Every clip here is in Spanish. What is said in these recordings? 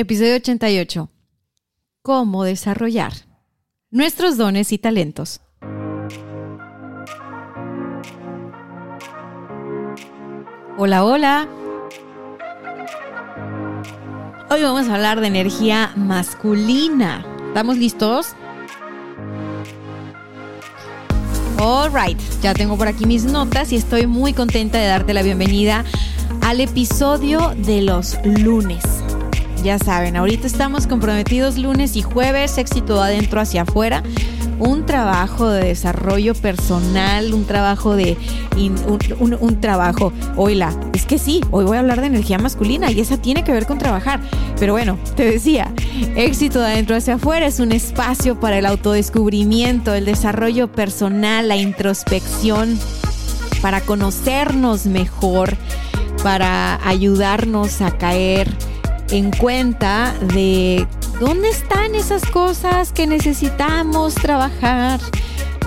Episodio 88. Cómo desarrollar nuestros dones y talentos. Hola, hola. Hoy vamos a hablar de energía masculina. ¿Estamos listos? Alright, ya tengo por aquí mis notas y estoy muy contenta de darte la bienvenida al episodio de los lunes. Ya saben, ahorita estamos comprometidos lunes y jueves, éxito adentro hacia afuera. Un trabajo de desarrollo personal, un trabajo de. un, trabajo. Oila, es que sí, hoy voy a hablar de energía masculina y esa tiene que ver con trabajar. Pero bueno, te decía, éxito de adentro hacia afuera es un espacio para el autodescubrimiento, el desarrollo personal, la introspección, para conocernos mejor, para ayudarnos a caer en cuenta de dónde están esas cosas que necesitamos trabajar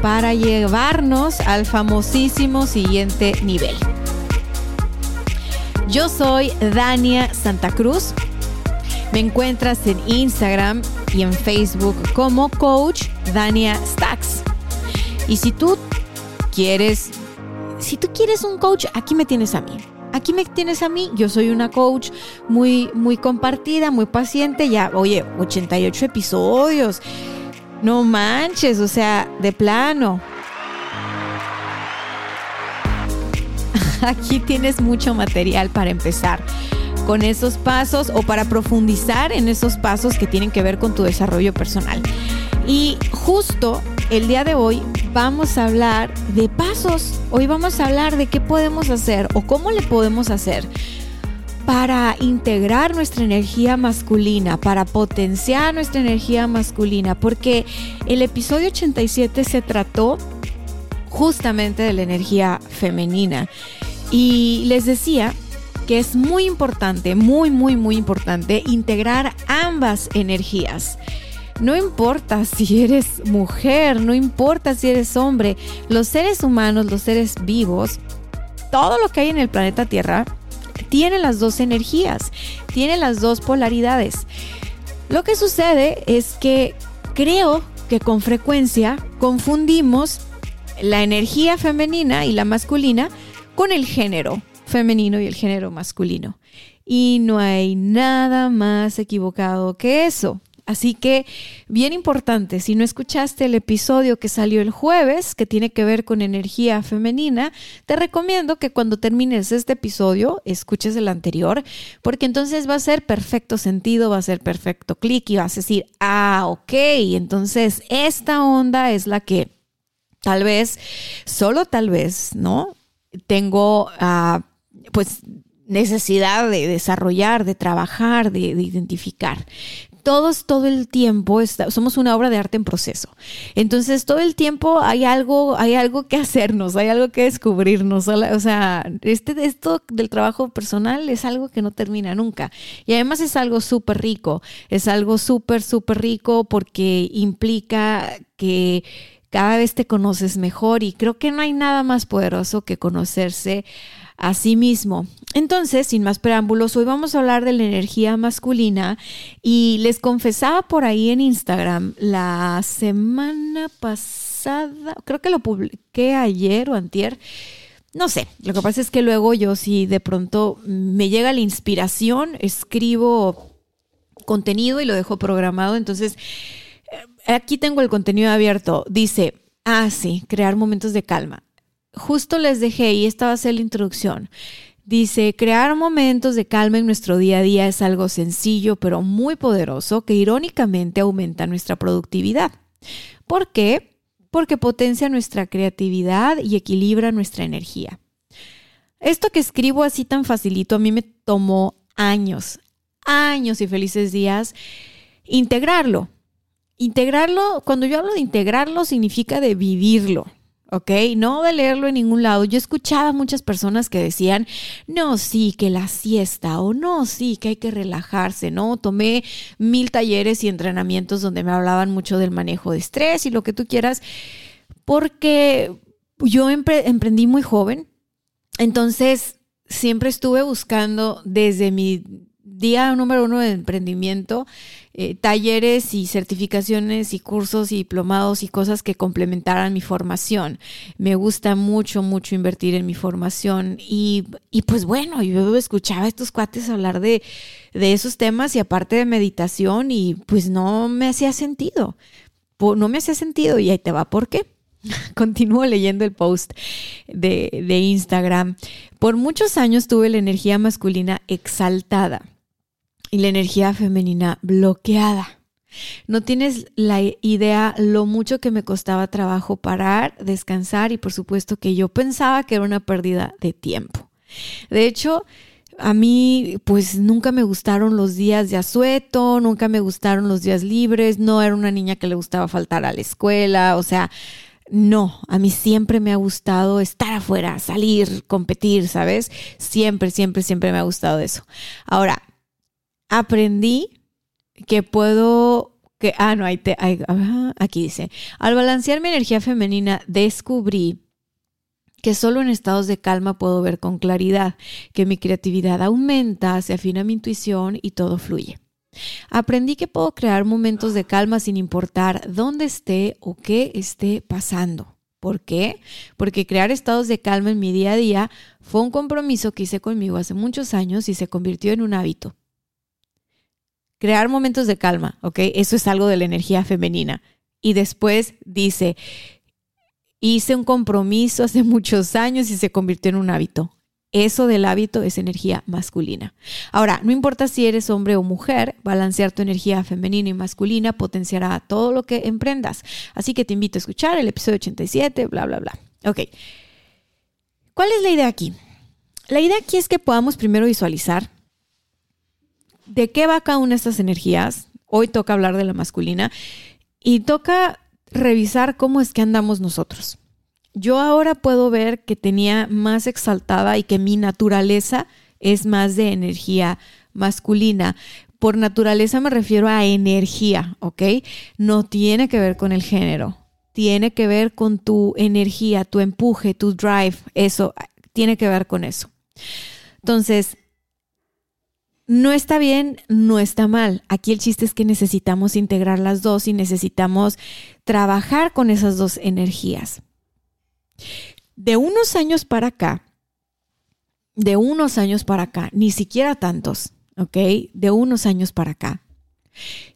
para llevarnos al famosísimo siguiente nivel. Yo soy Dania Santa Cruz. Me encuentras en Instagram y en Facebook como Coach Dania Stacks. Y si tú quieres, si tú quieres un coach, aquí me tienes a mí aquí me tienes a mí, yo soy una coach muy, muy compartida, muy paciente, ya, oye, 88 episodios, no manches, o sea, de plano. Aquí tienes mucho material para empezar con esos pasos o para profundizar en esos pasos que tienen que ver con tu desarrollo personal. Y justo el día de hoy vamos a hablar de pasos. Hoy vamos a hablar de qué podemos hacer o cómo le podemos hacer para integrar nuestra energía masculina, para potenciar nuestra energía masculina, porque el episodio 87 se trató justamente de la energía femenina. Y les decía que es muy importante, muy, muy, muy importante integrar ambas energías. No importa si eres mujer, no importa si eres hombre, los seres humanos, los seres vivos, todo lo que hay en el planeta Tierra tiene las dos energías, tiene las dos polaridades. Lo que sucede es que creo que con frecuencia confundimos la energía femenina y la masculina con el género femenino y el género masculino. Y no hay nada más equivocado que eso. Así que, bien importante, si no escuchaste el episodio que salió el jueves, que tiene que ver con energía femenina, te recomiendo que cuando termines este episodio, escuches el anterior, porque entonces va a ser perfecto sentido, va a ser perfecto clic y vas a decir, ah, ok, entonces esta onda es la que tal vez, solo tal vez, ¿no? Tengo, uh, pues, necesidad de desarrollar, de trabajar, de, identificar todos, todo el tiempo, somos una obra de arte en proceso. Entonces, todo el tiempo hay algo, hay algo que hacernos, hay algo que descubrirnos. O sea, este, esto del trabajo personal es algo que no termina nunca. Y además es algo súper rico, es algo súper, súper rico porque implica que cada vez te conoces mejor y creo que no hay nada más poderoso que conocerse a sí mismo. Entonces, sin más preámbulos, hoy vamos a hablar de la energía masculina y les confesaba por ahí en Instagram la semana pasada, creo que lo publiqué ayer o antier, no sé, lo que pasa es que luego yo si de pronto me llega la inspiración, escribo contenido y lo dejo programado, entonces aquí tengo el contenido abierto, dice, ah, sí, crear momentos de calma justo les dejé, y esta va a ser la introducción. Dice, crear momentos de calma en nuestro día a día es algo sencillo pero muy poderoso que irónicamente aumenta nuestra productividad. ¿Por qué? Porque potencia nuestra creatividad y equilibra nuestra energía. Esto que escribo así tan facilito a mí me tomó años, años y felices días integrarlo. Integrarlo, cuando yo hablo de integrarlo, significa de vivirlo. ¿ok? No de leerlo en ningún lado. Yo escuchaba muchas personas que decían, no, sí, que la siesta o no, sí, que hay que relajarse, ¿no? Tomé mil talleres y entrenamientos donde me hablaban mucho del manejo de estrés y lo que tú quieras, porque yo emprendí muy joven, entonces siempre estuve buscando desde mi día número uno de emprendimiento, eh, talleres y certificaciones y cursos y diplomados y cosas que complementaran mi formación. Me gusta mucho, mucho invertir en mi formación y, pues bueno, yo escuchaba a estos cuates hablar de, de esos temas y aparte de meditación y pues no me hacía sentido. No me hacía sentido y ahí te va por qué. Continúo leyendo el post de, de Instagram. Por muchos años tuve la energía masculina exaltada y la energía femenina bloqueada. No tienes la idea lo mucho que me costaba trabajo parar, descansar y por supuesto que yo pensaba que era una pérdida de tiempo. De hecho, a mí pues nunca me gustaron los días de asueto, nunca me gustaron los días libres, no era una niña que le gustaba faltar a la escuela, o sea, no, a mí siempre me ha gustado estar afuera, salir, competir, ¿sabes? Siempre, siempre, siempre me ha gustado eso. Ahora, aprendí que puedo, que, ah, no, ahí te, aquí dice, al balancear mi energía femenina, descubrí que solo en estados de calma puedo ver con claridad, que mi creatividad aumenta, se afina mi intuición y todo fluye. Aprendí que puedo crear momentos de calma sin importar dónde esté o qué esté pasando. ¿Por qué? Porque crear estados de calma en mi día a día fue un compromiso que hice conmigo hace muchos años y se convirtió en un hábito crear momentos de calma, ¿ok? Eso es algo de la energía femenina. Y después dice, hice un compromiso hace muchos años y se convirtió en un hábito. Eso del hábito es energía masculina. Ahora, no importa si eres hombre o mujer, balancear tu energía femenina y masculina potenciará todo lo que emprendas. Así que te invito a escuchar el episodio 87, bla, bla, bla. Ok. ¿Cuál es la idea aquí? La idea aquí es que podamos primero visualizar de qué va cada una estas energías. Hoy toca hablar de la masculina y toca revisar cómo es que andamos nosotros. Yo ahora puedo ver que tenía más exaltada y que mi naturaleza es más de energía masculina. Por naturaleza me refiero a energía, ¿ok? No tiene que ver con el género. Tiene que ver con tu energía, tu empuje, tu drive. Eso tiene que ver con eso. Entonces, no está bien, no está mal. Aquí el chiste es que necesitamos integrar las dos y necesitamos trabajar con esas dos energías. De unos años para acá, de unos años para acá, ni siquiera tantos, ¿ok? De unos años para acá.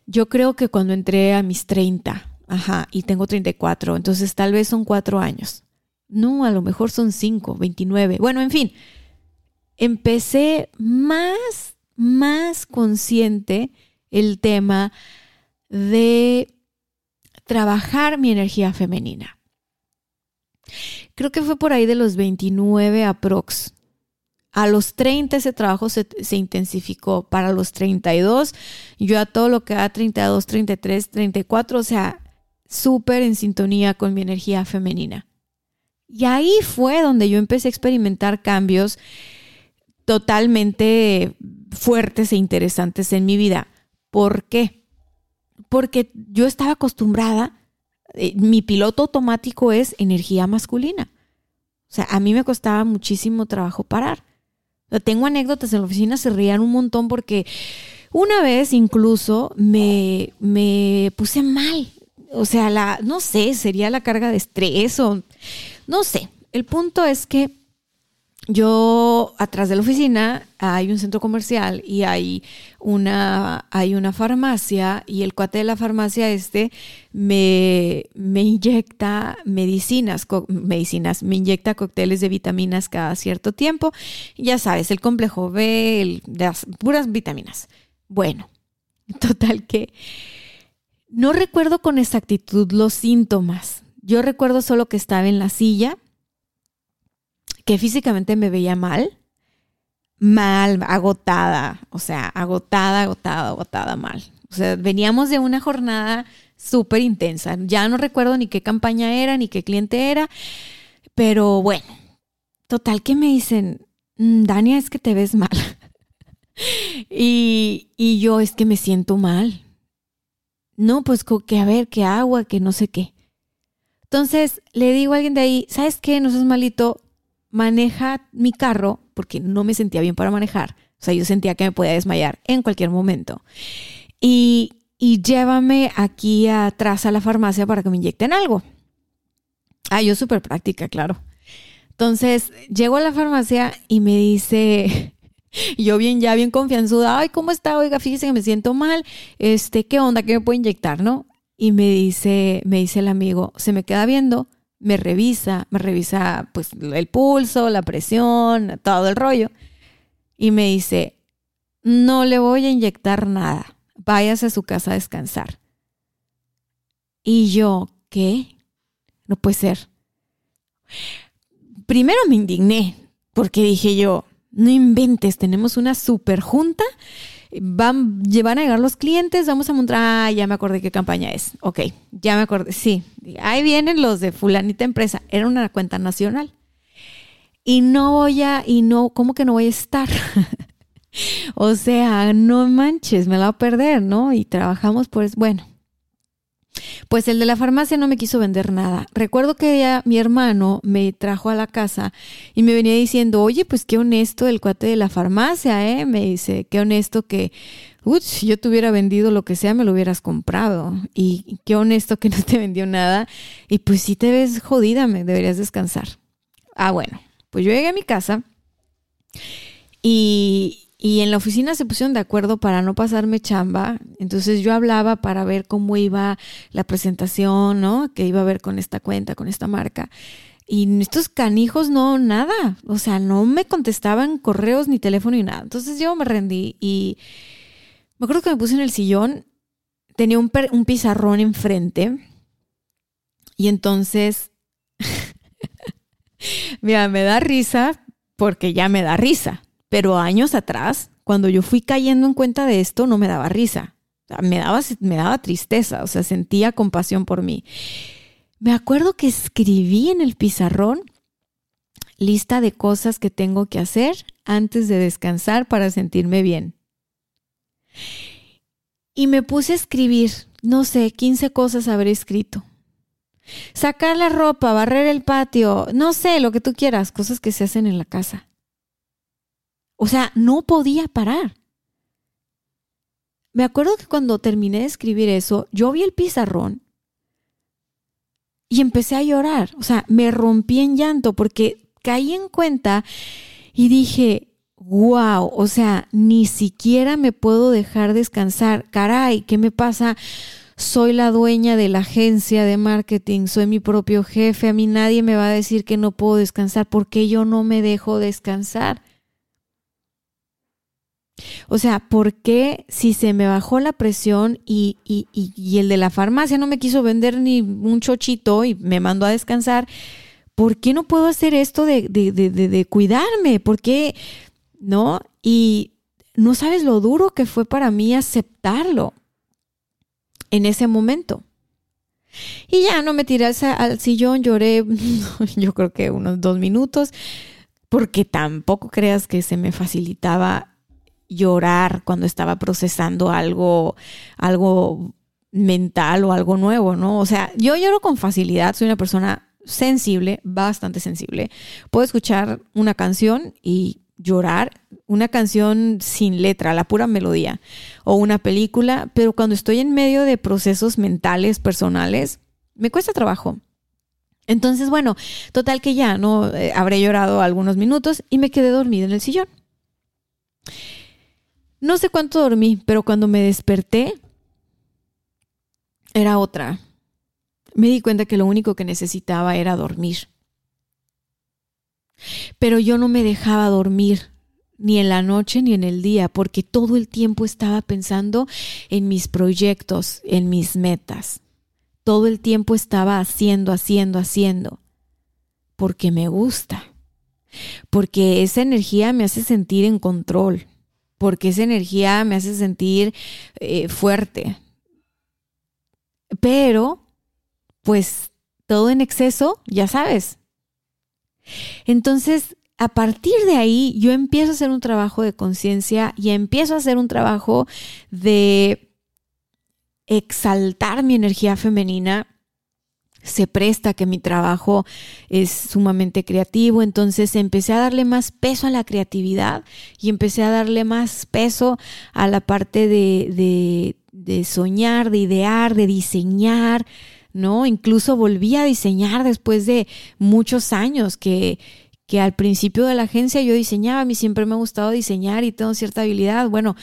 Yo creo que cuando entré a mis 30, ajá, y tengo 34, entonces tal vez son cuatro años. No, a lo mejor son cinco, 29. Bueno, en fin, empecé más más consciente el tema de trabajar mi energía femenina. Creo que fue por ahí de los 29 aprox. A los 30 ese trabajo se, se, intensificó. Para los 32, yo a todo lo que da 32, 33, 34, o sea, súper en sintonía con mi energía femenina. Y ahí fue donde yo empecé a experimentar cambios totalmente fuertes e interesantes en mi vida. ¿Por qué? Porque yo estaba acostumbrada, eh, mi piloto automático es energía masculina. O sea, a mí me costaba muchísimo trabajo parar. tengo anécdotas en la oficina, se rían un montón porque una vez incluso me, me puse mal. O sea, la, no sé, sería la carga de estrés o no sé. El punto es que yo atrás de la oficina hay un centro comercial y hay una, hay una farmacia y el cuate de la farmacia este me, me inyecta medicinas, medicinas, me inyecta cócteles de vitaminas cada cierto tiempo. Ya sabes, el complejo B, las puras vitaminas. Bueno, total que no recuerdo con exactitud los síntomas. Yo recuerdo solo que estaba en la silla que físicamente me veía mal, mal, agotada, o sea, agotada, agotada, agotada, mal. O sea, veníamos de una jornada súper intensa. Ya no recuerdo ni qué campaña era, ni qué cliente era, pero bueno, total que me dicen, mm, Dania, es que te ves mal. y, y yo es que me siento mal. No, pues que a ver, que agua, que no sé qué. Entonces le digo a alguien de ahí, ¿sabes qué? No seas malito, maneja mi carro, porque no me sentía bien para manejar. O sea, yo sentía que me podía desmayar en cualquier momento. Y, llévame aquí atrás a la farmacia para que me inyecten algo. Ah, yo súper práctica, claro. Entonces, llego a la farmacia y me dice, yo bien, ya bien confianzuda, ay, ¿cómo está? Oiga, fíjese que me siento mal. Este, ¿qué onda? ¿Qué me puedo inyectar, no? Y me dice, me dice el amigo, se me queda viendo, me revisa, me revisa pues el pulso, la presión, todo el rollo. Y me dice, no le voy a inyectar nada váyase a su casa a descansar. Y yo, ¿qué? No puede ser. Primero me indigné, porque dije yo, no inventes, tenemos una super junta, van, van a llegar los clientes, vamos a montar, ah, ya me acordé qué campaña es, ok, ya me acordé, sí, ahí vienen los de fulanita empresa, era una cuenta nacional. Y no voy a, y no, ¿cómo que no voy a estar? o sea, no manches, me la voy a perder, ¿no? Y trabajamos pues, bueno. Pues el de la farmacia no me quiso vender nada. Recuerdo que ya mi hermano me trajo a la casa y me venía diciendo, oye, pues qué honesto el cuate de la farmacia, ¿eh? Me dice, qué honesto que, uy, si yo te hubiera vendido lo que sea, me lo hubieras comprado. Y qué honesto que no te vendió nada. Y pues si te ves jodida, me deberías descansar. Ah, bueno, pues yo llegué a mi casa y, y en la oficina se pusieron de acuerdo para no pasarme chamba. Entonces yo hablaba para ver cómo iba la presentación, ¿no? Que iba a ver con esta cuenta, con esta marca. Y estos canijos no, nada. O sea, no me contestaban correos ni teléfono ni nada. Entonces yo me rendí y me acuerdo que me puse en el sillón. Tenía un, un pizarrón enfrente. Y entonces, mira, me da risa porque ya me da risa. Pero años atrás, cuando yo fui cayendo en cuenta de esto, no me daba risa. me, daba, me daba tristeza, o sea, sentía compasión por mí. Me acuerdo que escribí en el pizarrón lista de cosas que tengo que hacer antes de descansar para sentirme bien. Y me puse a escribir, no sé, 15 cosas habré escrito. Sacar la ropa, barrer el patio, no sé, lo que tú quieras, cosas que se hacen en la casa. O sea, no podía parar. Me acuerdo que cuando terminé de escribir eso, yo vi el pizarrón y empecé a llorar. O sea, me rompí en llanto porque caí en cuenta y dije, wow, o sea, ni siquiera me puedo dejar descansar. Caray, ¿qué me pasa? Soy la dueña de la agencia de marketing, soy mi propio jefe, a mí nadie me va a decir que no puedo descansar porque yo no me dejo descansar. O sea, ¿por qué si se me bajó la presión y, el de la farmacia no me quiso vender ni un chochito y me mandó a descansar? ¿Por qué no puedo hacer esto de, de, de, de cuidarme? ¿Por qué? ¿No? Y no sabes lo duro que fue para mí aceptarlo en ese momento. Y ya no me tiré al sillón, lloré, yo creo que unos dos minutos, porque tampoco creas que se me facilitaba llorar cuando estaba procesando algo, algo mental o algo nuevo, ¿no? O sea, yo lloro con facilidad, soy una persona sensible, bastante sensible. Puedo escuchar una canción y llorar, una canción sin letra, la pura melodía, o una película, pero cuando estoy en medio de procesos mentales, personales, me cuesta trabajo. Entonces, bueno, total que ya, ¿no? Eh, habré llorado algunos minutos y me quedé dormida en el sillón. No sé cuánto dormí, pero cuando me desperté era otra. Me di cuenta que lo único que necesitaba era dormir. Pero yo no me dejaba dormir ni en la noche ni en el día, porque todo el tiempo estaba pensando en mis proyectos, en mis metas. Todo el tiempo estaba haciendo, haciendo, haciendo, porque me gusta. porque esa energía me hace sentir en control, porque esa energía me hace sentir eh, fuerte. Pero, pues, todo en exceso, ya sabes. Entonces, a partir de ahí, yo empiezo a hacer un trabajo de conciencia y empiezo a hacer un trabajo de exaltar mi energía femenina se presta que mi trabajo es sumamente creativo, entonces empecé a darle más peso a la creatividad y empecé a darle más peso a la parte de, de, soñar, de idear, de diseñar, ¿no? Incluso volví a diseñar después de muchos años que, que al principio de la agencia yo diseñaba, a mí siempre me ha gustado diseñar y tengo cierta habilidad. Bueno,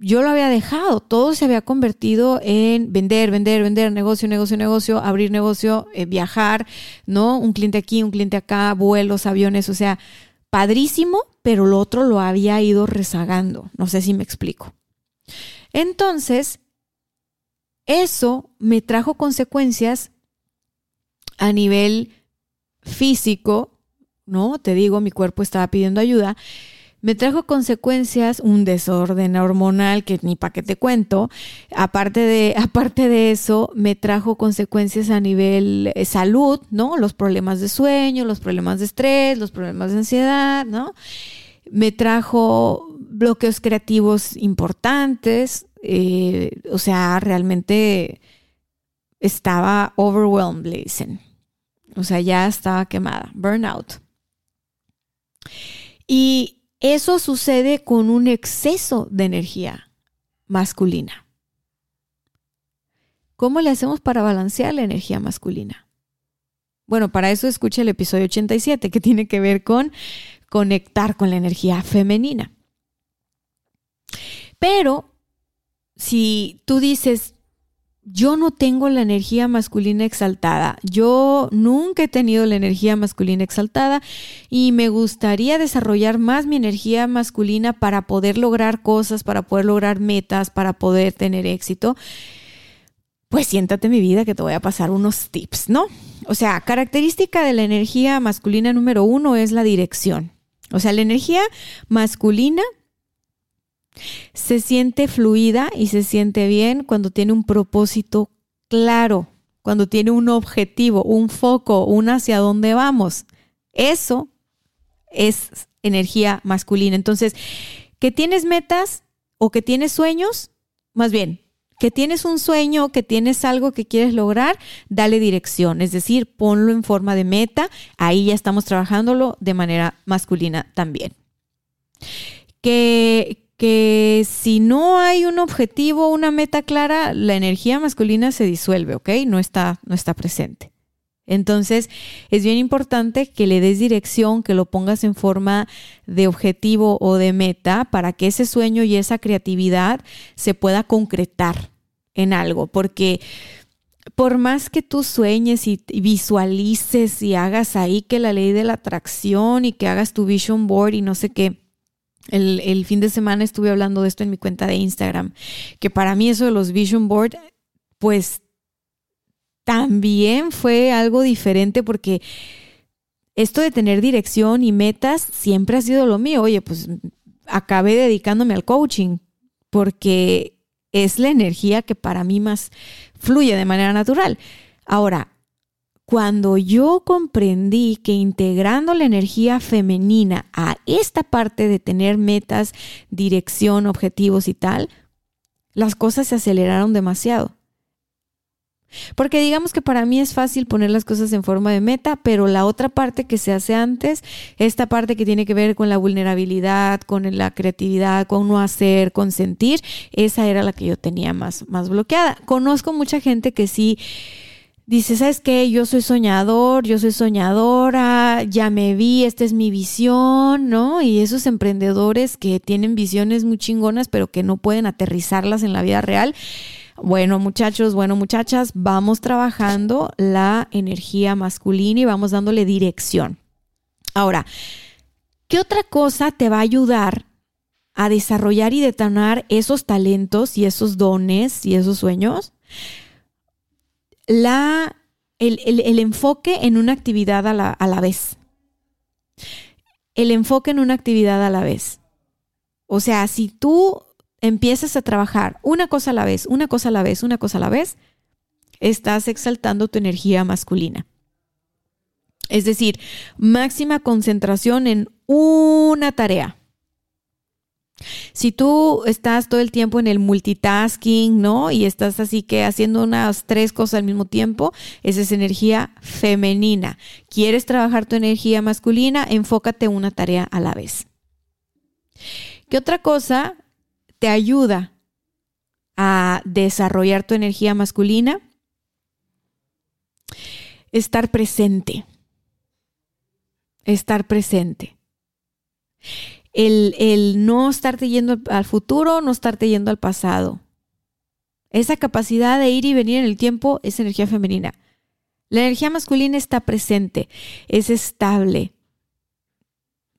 yo lo había dejado, todo se había convertido en vender, vender, vender, negocio, negocio, negocio, abrir negocio, eh, viajar, ¿no? Un cliente aquí, un cliente acá, vuelos, aviones, o sea, padrísimo, pero lo otro lo había ido rezagando, no sé si me explico. Entonces, eso me trajo consecuencias a nivel físico, ¿no? Te digo, mi cuerpo estaba pidiendo ayuda me trajo consecuencias, un desorden hormonal que ni para qué te cuento. Aparte de, aparte de eso, me trajo consecuencias a nivel eh, salud, ¿no? Los problemas de sueño, los problemas de estrés, los problemas de ansiedad, ¿no? Me trajo bloqueos creativos importantes, eh, o sea, realmente estaba overwhelmed, le dicen. O sea, ya estaba quemada, burnout. Y eso sucede con un exceso de energía masculina. ¿Cómo le hacemos para balancear la energía masculina? Bueno, para eso escucha el episodio 87 que tiene que ver con conectar con la energía femenina. Pero si tú dices, yo no tengo la energía masculina exaltada. Yo nunca he tenido la energía masculina exaltada y me gustaría desarrollar más mi energía masculina para poder lograr cosas, para poder lograr metas, para poder tener éxito. Pues siéntate mi vida que te voy a pasar unos tips, ¿no? O sea, característica de la energía masculina número uno es la dirección. O sea, la energía masculina se siente fluida y se siente bien cuando tiene un propósito claro, cuando tiene un objetivo, un foco, un hacia dónde vamos. Eso es energía masculina. Entonces, que tienes metas o que tienes sueños, más bien, que tienes un sueño, que tienes algo que quieres lograr, dale dirección, es decir, ponlo en forma de meta, ahí ya estamos trabajándolo de manera masculina también. Que, que si no hay un objetivo, una meta clara, la energía masculina se disuelve, ¿ok? No está, no está presente. Entonces, es bien importante que le des dirección, que lo pongas en forma de objetivo o de meta para que ese sueño y esa creatividad se pueda concretar en algo, porque por más que tú sueñes y visualices y hagas ahí que la ley de la atracción y que hagas tu vision board y no sé qué, el, fin de semana estuve hablando de esto en mi cuenta de Instagram, que para mí eso de los vision board, pues también fue algo diferente porque esto de tener dirección y metas siempre ha sido lo mío. Oye, pues acabé dedicándome al coaching porque es la energía que para mí más fluye de manera natural. Ahora, cuando yo comprendí que integrando la energía femenina a esta parte de tener metas, dirección, objetivos y tal, las cosas se aceleraron demasiado. Porque digamos que para mí es fácil poner las cosas en forma de meta, pero la otra parte que se hace antes, esta parte que tiene que ver con la vulnerabilidad, con la creatividad, con no hacer, con sentir, esa era la que yo tenía más, más bloqueada. Conozco mucha gente que sí dice, ¿sabes qué? Yo soy soñador, yo soy soñadora, ya me vi, esta es mi visión, ¿no? Y esos emprendedores que tienen visiones muy chingonas, pero que no pueden aterrizarlas en la vida real. Bueno, muchachos, bueno, muchachas, vamos trabajando la energía masculina y vamos dándole dirección. Ahora, ¿qué otra cosa te va a ayudar a desarrollar y detonar esos talentos y esos dones y esos sueños? La, el, enfoque en una actividad a la, a la vez. el enfoque en una actividad a la vez. O sea, si tú empiezas a trabajar una cosa a la vez, una cosa a la vez, una cosa a la vez, estás exaltando tu energía masculina. Es decir, máxima concentración en una tarea. Si tú estás todo el tiempo en el multitasking, ¿no? Y estás así que haciendo unas tres cosas al mismo tiempo, esa es energía femenina. ¿Quieres trabajar tu energía masculina? Enfócate en una tarea a la vez. ¿Qué otra cosa te ayuda a desarrollar tu energía masculina? Estar presente. Estar presente el, no estarte yendo al futuro, no estarte yendo al pasado. Esa capacidad de ir y venir en el tiempo es energía femenina. La energía masculina está presente, es estable,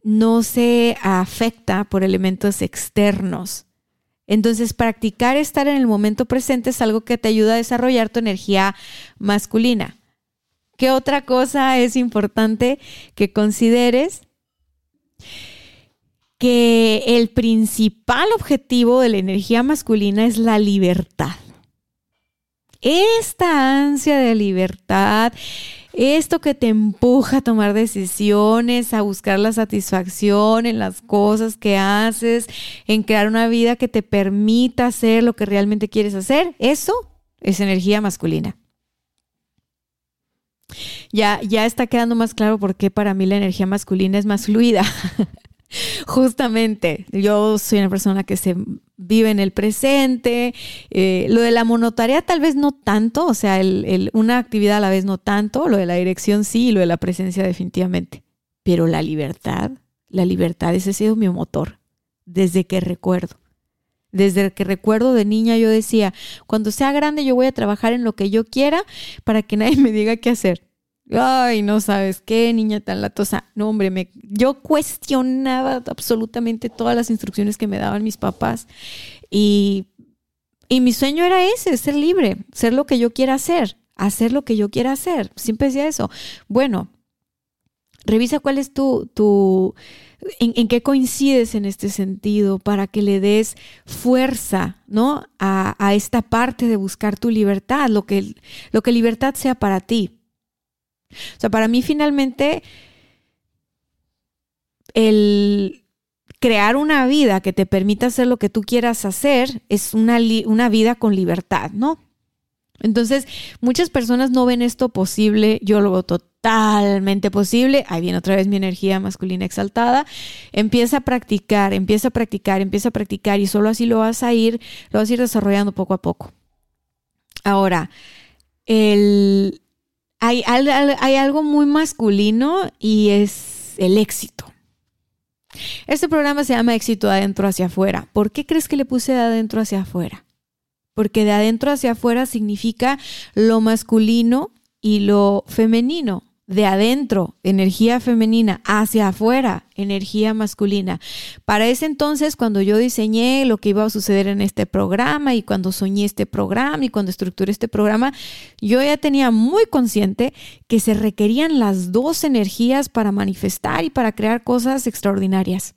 no se afecta por elementos externos. Entonces, practicar estar en el momento presente es algo que te ayuda a desarrollar tu energía masculina. ¿Qué otra cosa es importante que consideres? Que el principal objetivo de la energía masculina es la libertad. Esta ansia de libertad, esto que te empuja a tomar decisiones, a buscar la satisfacción en las cosas que haces, en crear una vida que te permita hacer lo que realmente quieres hacer, eso es energía masculina. Ya, ya está quedando más claro por qué para mí la energía masculina es más fluida. Justamente, yo soy una persona que se vive en el presente. Eh, lo de la monotarea tal vez no tanto, o sea, una actividad a la vez no tanto, lo de la dirección sí, lo de la presencia definitivamente. Pero la libertad, la libertad, ese ha sido mi motor desde que recuerdo. Desde que recuerdo de niña yo decía, cuando sea grande yo voy a trabajar en lo que yo quiera para que nadie me diga qué hacer. Ay, no sabes qué, niña tan latosa. No, hombre, me, yo cuestionaba absolutamente todas las instrucciones que me daban mis papás. Y, y mi sueño era ese, ser libre, ser lo que yo quiera hacer, hacer lo que yo quiera hacer. Siempre decía eso. Bueno, revisa cuál es tu, tu en, en, qué coincides en este sentido para que le des fuerza, ¿no? A, a esta parte de buscar tu libertad, lo que, lo que libertad sea para ti. O sea, para mí finalmente el crear una vida que te permita hacer lo que tú quieras hacer es una, una vida con libertad, ¿no? Entonces, muchas personas no ven esto posible, yo lo veo totalmente posible, ahí viene otra vez mi energía masculina exaltada, empieza a practicar, empieza a practicar, empieza a practicar y solo así lo vas a ir, lo vas a ir desarrollando poco a poco. Ahora, el, hay, algo muy masculino y es el éxito. Este programa se llama Éxito de adentro hacia afuera. ¿Por qué crees que le puse de adentro hacia afuera? Porque de adentro hacia afuera significa lo masculino y lo femenino de adentro, energía femenina, hacia afuera, energía masculina. Para ese entonces, cuando yo diseñé lo que iba a suceder en este programa y cuando soñé este programa y cuando estructuré este programa, yo ya tenía muy consciente que se requerían las dos energías para manifestar y para crear cosas extraordinarias.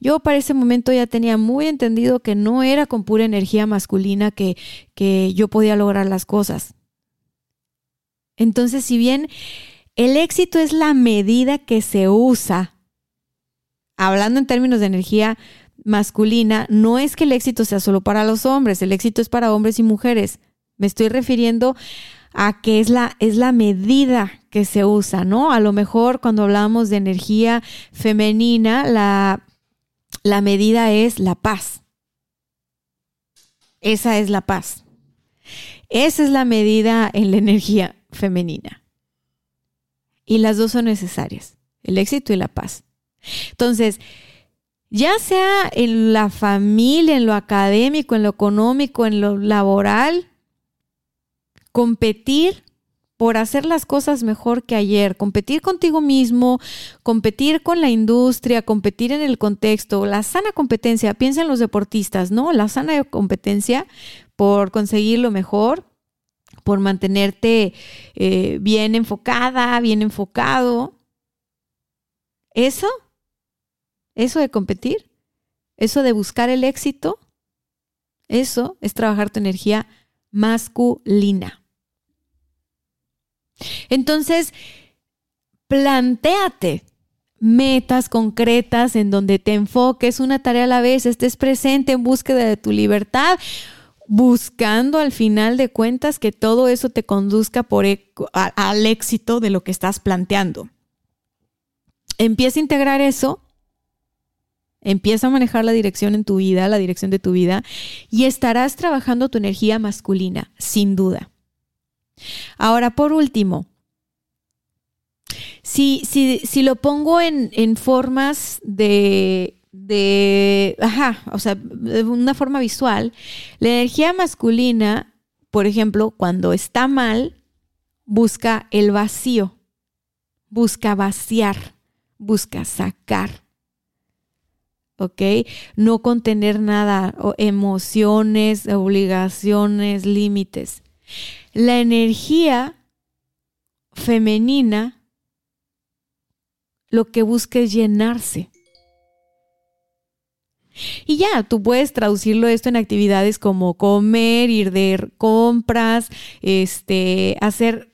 Yo para ese momento ya tenía muy entendido que no era con pura energía masculina que, que yo podía lograr las cosas entonces, si bien el éxito es la medida que se usa, hablando en términos de energía masculina, no es que el éxito sea solo para los hombres, el éxito es para hombres y mujeres. Me estoy refiriendo a que es la, es la medida que se usa, ¿no? A lo mejor cuando hablamos de energía femenina, la, la medida es la paz. Esa es la paz. Esa es la medida en la energía femenina. Y las dos son necesarias, el éxito y la paz. Entonces, ya sea en la familia, en lo académico, en lo económico, en lo laboral, competir por hacer las cosas mejor que ayer, competir contigo mismo, competir con la industria, competir en el contexto, la sana competencia, piensa en los deportistas, ¿no? La sana competencia por conseguir lo mejor, por mantenerte eh, bien enfocada, bien enfocado. eso, eso de competir, eso de buscar el éxito, eso es trabajar tu energía masculina. Entonces, plantéate metas concretas en donde te enfoques una tarea a la vez, estés presente en búsqueda de tu libertad, buscando al final de cuentas que todo eso te conduzca e, al éxito de lo que estás planteando. Empieza a integrar eso, empieza a manejar la dirección en tu vida, la dirección de tu vida, y estarás trabajando tu energía masculina, sin duda. Ahora, por último, si, si, si lo pongo en, en formas de, de, ajá, o sea, de una forma visual, la energía masculina, por ejemplo, cuando está mal, busca el vacío, busca vaciar, busca sacar. ¿Ok? No contener nada, emociones, obligaciones, límites. La energía femenina lo que busca es llenarse. Y ya, tú puedes traducirlo esto en actividades como comer, ir de compras, este, hacer,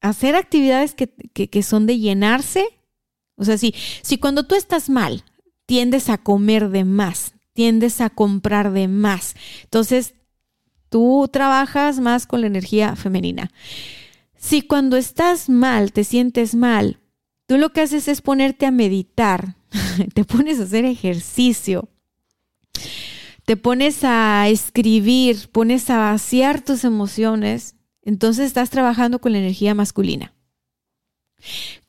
hacer actividades que, que, son de llenarse. O sea, si, si cuando tú estás mal, tiendes a comer de más, tiendes a comprar de más, entonces tú trabajas más con la energía femenina. Si cuando estás mal, te sientes mal, tú lo que haces es ponerte a meditar, te pones a hacer ejercicio, te pones a escribir, pones a vaciar tus emociones, entonces estás trabajando con la energía masculina.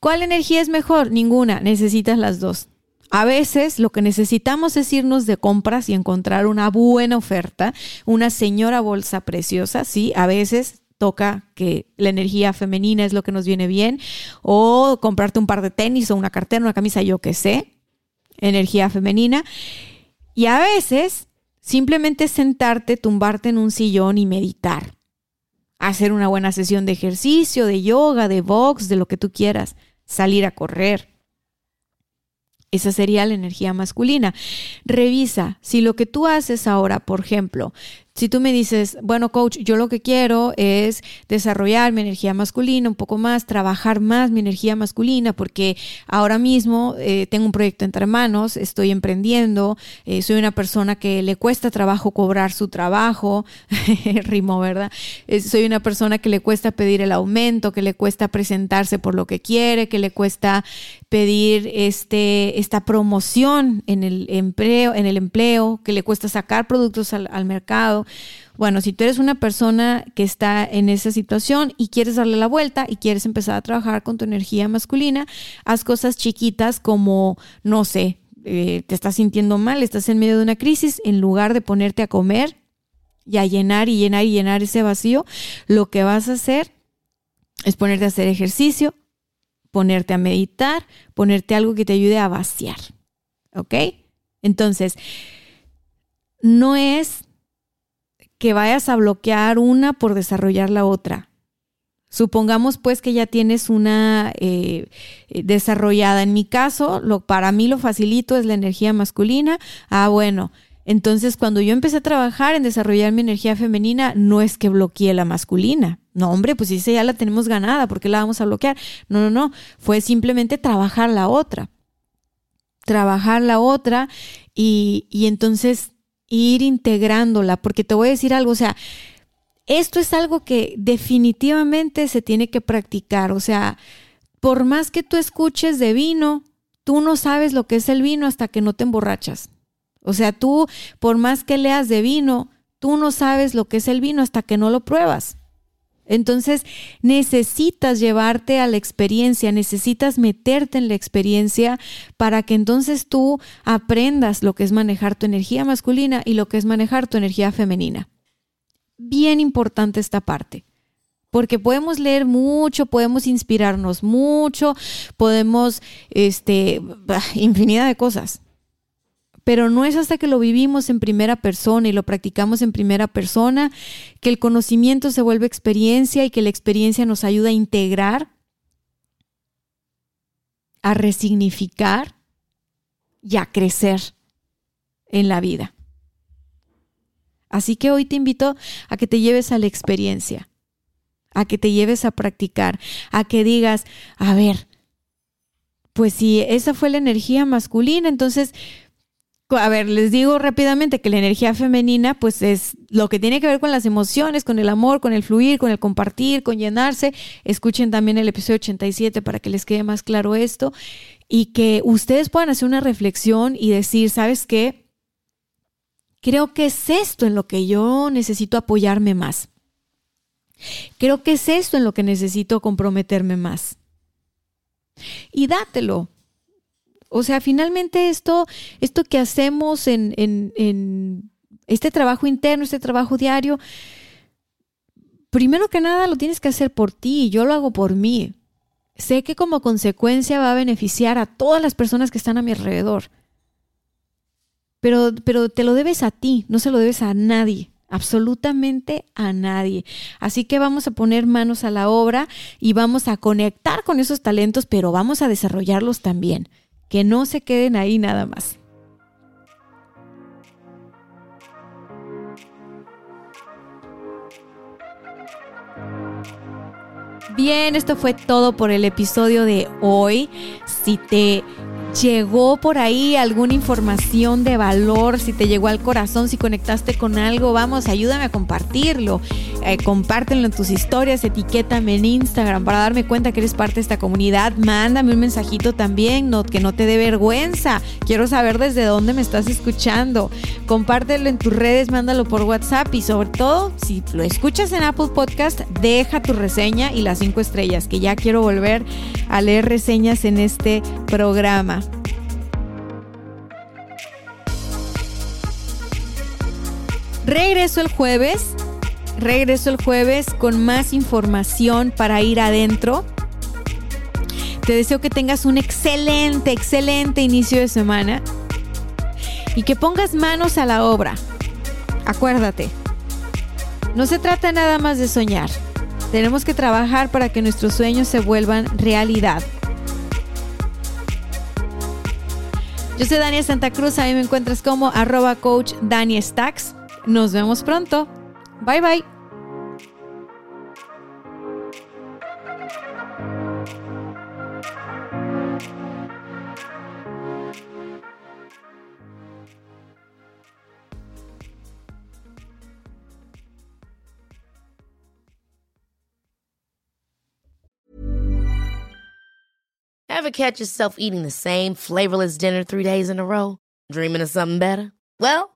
¿Cuál energía es mejor? Ninguna, necesitas las dos. A veces lo que necesitamos es irnos de compras y encontrar una buena oferta, una señora bolsa preciosa, sí, a veces toca que la energía femenina es lo que nos viene bien, o comprarte un par de tenis o una cartera, una camisa, yo qué sé, energía femenina. Y a veces simplemente sentarte, tumbarte en un sillón y meditar, hacer una buena sesión de ejercicio, de yoga, de box, de lo que tú quieras, salir a correr. Esa sería la energía masculina. Revisa si lo que tú haces ahora, por ejemplo, si tú me dices, bueno, coach, yo lo que quiero es desarrollar mi energía masculina un poco más, trabajar más mi energía masculina, porque ahora mismo eh, tengo un proyecto entre manos, estoy emprendiendo, eh, soy una persona que le cuesta trabajo cobrar su trabajo, rimo, ¿verdad? soy una persona que le cuesta pedir el aumento, que le cuesta presentarse por lo que quiere, que le cuesta pedir este, esta promoción en el empleo, en el empleo, que le cuesta sacar productos al mercado. Bueno, si tú eres una persona que está en esa situación y quieres darle la vuelta y quieres empezar a trabajar con tu energía masculina, haz cosas chiquitas como, no sé, eh, te estás sintiendo mal, estás en medio de una crisis, en lugar de ponerte a comer y a llenar y llenar y llenar ese vacío, lo que vas a hacer es ponerte a hacer ejercicio, ponerte a meditar, ponerte algo que te ayude a vaciar. ¿Ok? Entonces, no es que vayas a bloquear una por desarrollar la otra. Supongamos pues que ya tienes una eh, desarrollada. En mi caso, lo, para mí lo facilito es la energía masculina. Ah, bueno, entonces cuando yo empecé a trabajar en desarrollar mi energía femenina, no es que bloqueé la masculina. No, hombre, pues esa ya la tenemos ganada, ¿por qué la vamos a bloquear? No, no, no, fue simplemente trabajar la otra. Trabajar la otra y, y entonces ir integrándola, porque te voy a decir algo, o sea, esto es algo que definitivamente se tiene que practicar, o sea, por más que tú escuches de vino, tú no sabes lo que es el vino hasta que no te emborrachas. O sea, tú, por más que leas de vino, tú no sabes lo que es el vino hasta que no lo pruebas. Entonces necesitas llevarte a la experiencia, necesitas meterte en la experiencia para que entonces tú aprendas lo que es manejar tu energía masculina y lo que es manejar tu energía femenina. Bien importante esta parte porque podemos leer mucho, podemos inspirarnos mucho, podemos, este, infinidad de cosas pero no es hasta que lo vivimos en primera persona y lo practicamos en primera persona que el conocimiento se vuelve experiencia y que la experiencia nos ayuda a integrar a resignificar y a crecer en la vida. Así que hoy te invito a que te lleves a la experiencia, a que te lleves a practicar, a que digas, a ver, pues si esa fue la energía masculina, entonces, a ver, les digo rápidamente que la energía femenina, pues es lo que tiene que ver con las emociones, con el amor, con el fluir, con el compartir, con llenarse. Escuchen también el episodio 87 para que les quede más claro esto y que ustedes puedan hacer una reflexión y decir, ¿sabes qué? Creo que es esto en lo que yo necesito apoyarme más. Creo que es esto en lo que necesito comprometerme más. Y dátelo. O sea, finalmente esto, esto que hacemos en, en este trabajo interno, este trabajo diario, primero que nada lo tienes que hacer por ti, yo lo hago por mí. Sé que como consecuencia va a beneficiar a todas las personas que están a mi alrededor pero, pero te lo debes a ti, no se lo debes a nadie absolutamente a nadie. Así que vamos a poner manos a la obra y vamos a conectar con esos talentos, pero vamos a desarrollarlos también, que no se queden ahí nada más. Bien, esto fue todo por el episodio de hoy. Si te llegó por ahí alguna información de valor, si te llegó al corazón, si conectaste con algo, vamos, ayúdame a compartirlo. Eh, compártelo en tus historias, etiquétame en Instagram para darme cuenta que eres parte de esta comunidad. Mándame un mensajito también, no, que no te dé vergüenza. Quiero saber desde dónde me estás escuchando. Compártelo en tus redes, mándalo por WhatsApp y sobre todo, si lo escuchas en Apple Podcast, deja tu reseña y las cinco estrellas, que ya quiero volver a leer reseñas en este programa. Regreso el jueves. Regreso el jueves con más información para ir adentro. Te deseo que tengas un excelente, excelente inicio de semana y que pongas manos a la obra. Acuérdate, no se trata nada más de soñar. Tenemos que trabajar para que nuestros sueños se vuelvan realidad. Yo soy Dania Santa Cruz, a mí me encuentras como arroba coach Dani Stacks. Nos vemos pronto. Bye bye. Ever catch yourself eating the same flavorless dinner three days in a row? Dreaming of something better? Well,